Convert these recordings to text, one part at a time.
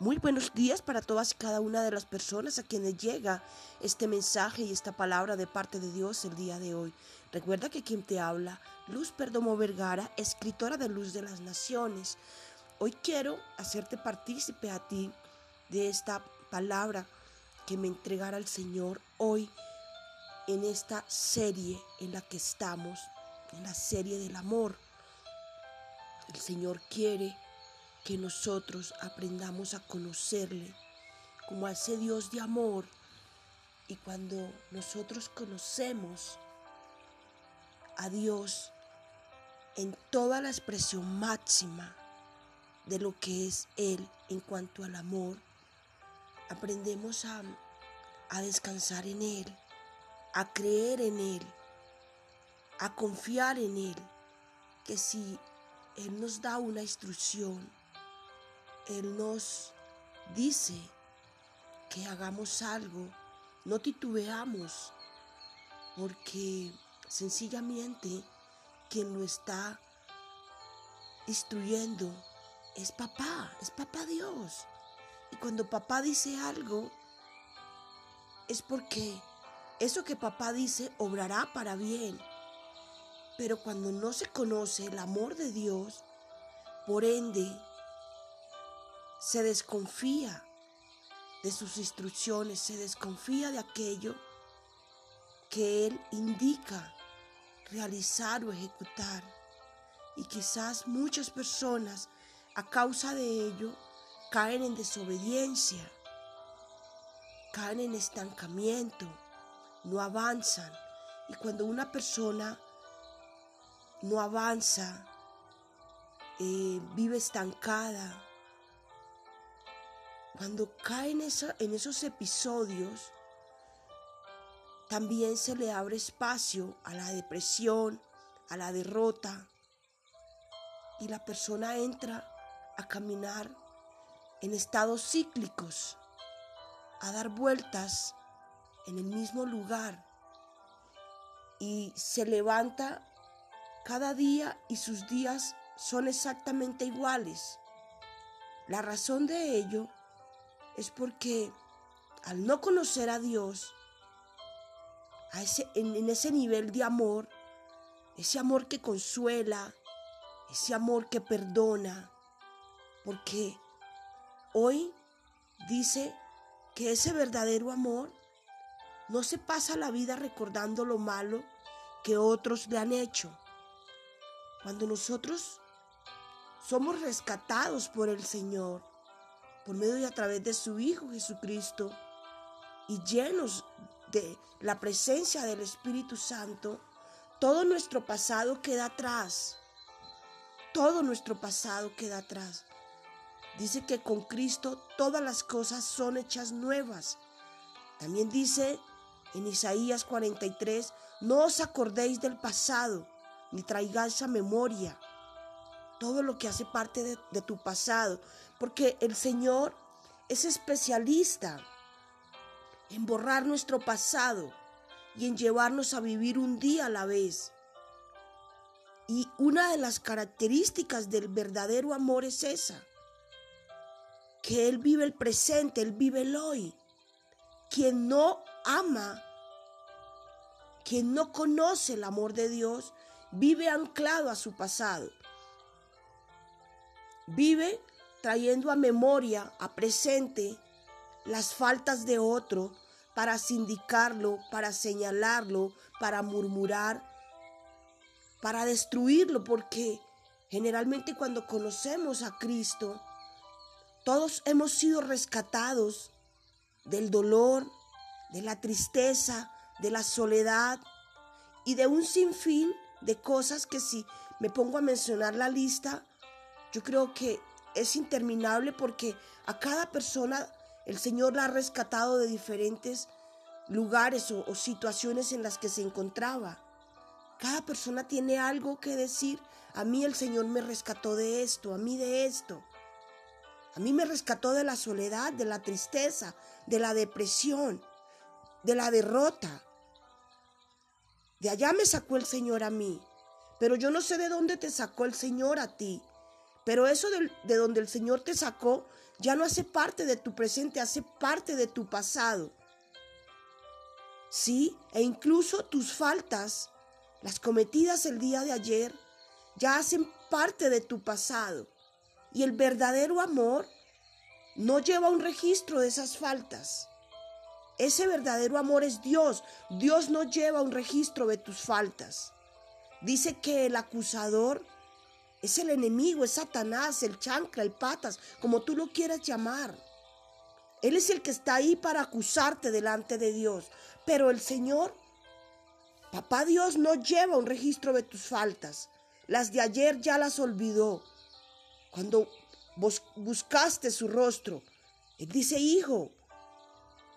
Muy buenos días para todas y cada una de las personas a quienes llega este mensaje y esta palabra de parte de Dios el día de hoy. Recuerda que quien te habla, Luz Perdomo Vergara, escritora de Luz de las Naciones. Hoy quiero hacerte partícipe a ti de esta palabra que me entregara el Señor hoy en esta serie en la que estamos, en la serie del amor. El Señor quiere que nosotros aprendamos a conocerle como a ese Dios de amor. Y cuando nosotros conocemos a Dios en toda la expresión máxima de lo que es Él en cuanto al amor, aprendemos a, a descansar en Él, a creer en Él, a confiar en Él, que si Él nos da una instrucción, él nos dice que hagamos algo, no titubeamos, porque sencillamente quien lo está instruyendo es papá, es papá Dios. Y cuando papá dice algo, es porque eso que papá dice obrará para bien. Pero cuando no se conoce el amor de Dios, por ende, se desconfía de sus instrucciones, se desconfía de aquello que Él indica realizar o ejecutar. Y quizás muchas personas a causa de ello caen en desobediencia, caen en estancamiento, no avanzan. Y cuando una persona no avanza, eh, vive estancada, cuando cae en, en esos episodios, también se le abre espacio a la depresión, a la derrota, y la persona entra a caminar en estados cíclicos, a dar vueltas en el mismo lugar, y se levanta cada día y sus días son exactamente iguales. La razón de ello es porque al no conocer a Dios, en ese nivel de amor, ese amor que consuela, ese amor que perdona, porque hoy dice que ese verdadero amor no se pasa la vida recordando lo malo que otros le han hecho. Cuando nosotros somos rescatados por el Señor, por medio y a través de su Hijo Jesucristo y llenos de la presencia del Espíritu Santo, todo nuestro pasado queda atrás. Todo nuestro pasado queda atrás. Dice que con Cristo todas las cosas son hechas nuevas. También dice en Isaías 43, no os acordéis del pasado, ni traigáis a memoria todo lo que hace parte de, tu pasado, porque el Señor es especialista en borrar nuestro pasado y en llevarnos a vivir un día a la vez. Y una de las características del verdadero amor es esa, que Él vive el presente, Él vive el hoy. Quien no ama, quien no conoce el amor de Dios, vive anclado a su pasado. Vive trayendo a memoria, a presente, las faltas de otro para sindicarlo, para señalarlo, para murmurar, para destruirlo, porque generalmente cuando conocemos a Cristo, todos hemos sido rescatados del dolor, de la tristeza, de la soledad y de un sinfín de cosas que si me pongo a mencionar la lista, yo creo que es interminable porque a cada persona el Señor la ha rescatado de diferentes lugares o, situaciones en las que se encontraba. Cada persona tiene algo que decir. A mí el Señor me rescató de esto, a mí de esto. A mí me rescató de la soledad, de la tristeza, de la depresión, de la derrota. De allá me sacó el Señor a mí. Pero yo no sé de dónde te sacó el Señor a ti. Pero eso de, de donde el Señor te sacó ya no hace parte de tu presente, hace parte de tu pasado. Sí, e incluso tus faltas, las cometidas el día de ayer, ya hacen parte de tu pasado. Y el verdadero amor no lleva un registro de esas faltas. Ese verdadero amor es Dios. Dios no lleva un registro de tus faltas. Dice que el acusador es el enemigo, es Satanás, el chancla, el patas, como tú lo quieras llamar. Él es el que está ahí para acusarte delante de Dios. Pero el Señor, papá Dios, no lleva un registro de tus faltas. Las de ayer ya las olvidó. Cuando buscaste su rostro, Él dice, hijo,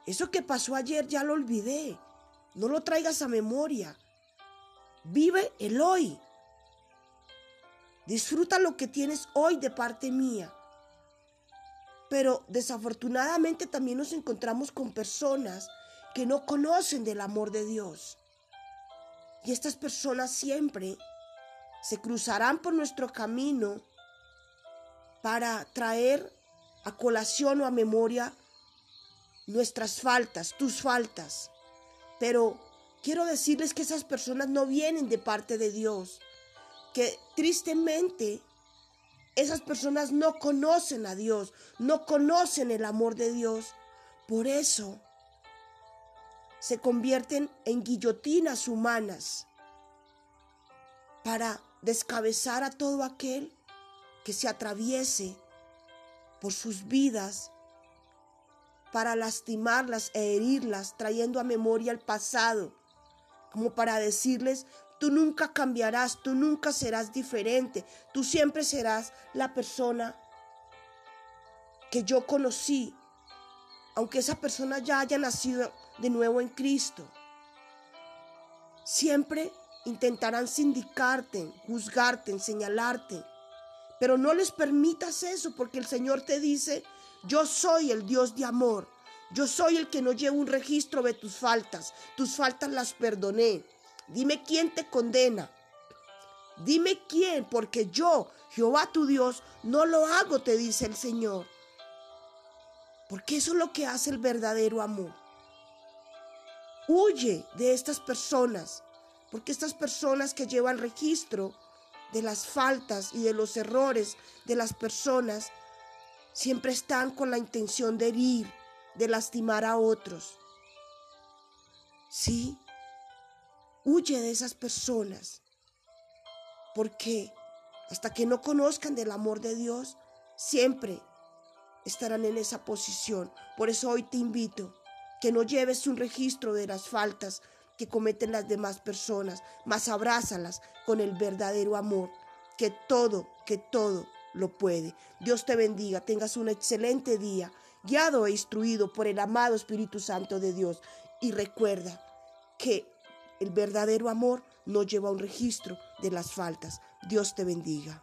eso que pasó ayer ya lo olvidé. No lo traigas a memoria. Vive el hoy. Disfruta lo que tienes hoy de parte mía. Pero desafortunadamente también nos encontramos con personas que no conocen del amor de Dios. Y estas personas siempre se cruzarán por nuestro camino para traer a colación o a memoria nuestras faltas, tus faltas. Pero quiero decirles que esas personas no vienen de parte de Dios, que tristemente esas personas no conocen a Dios, no conocen el amor de Dios. Por eso se convierten en guillotinas humanas para descabezar a todo aquel que se atraviese por sus vidas, para lastimarlas e herirlas, trayendo a memoria el pasado, como para decirles, Tú nunca cambiarás, tú nunca serás diferente, tú siempre serás la persona que yo conocí, aunque esa persona ya haya nacido de nuevo en Cristo. Siempre intentarán sindicarte, juzgarte, señalarte, pero no les permitas eso porque el Señor te dice, yo soy el Dios de amor, yo soy el que no lleva un registro de tus faltas, tus faltas las perdoné. Dime quién te condena. Dime quién, porque yo, Jehová tu Dios, no lo hago, te dice el Señor. Porque eso es lo que hace el verdadero amor. Huye de estas personas, porque estas personas que llevan registro de las faltas y de los errores de las personas, siempre están con la intención de herir, de lastimar a otros. Sí, Huye de esas personas, porque hasta que no conozcan del amor de Dios, siempre estarán en esa posición. Por eso hoy te invito que no lleves un registro de las faltas que cometen las demás personas, mas abrázalas con el verdadero amor, que todo, que todo lo puede. Dios te bendiga, tengas un excelente día, guiado e instruido por el amado Espíritu Santo de Dios. Y recuerda que el verdadero amor no lleva un registro de las faltas. Dios te bendiga.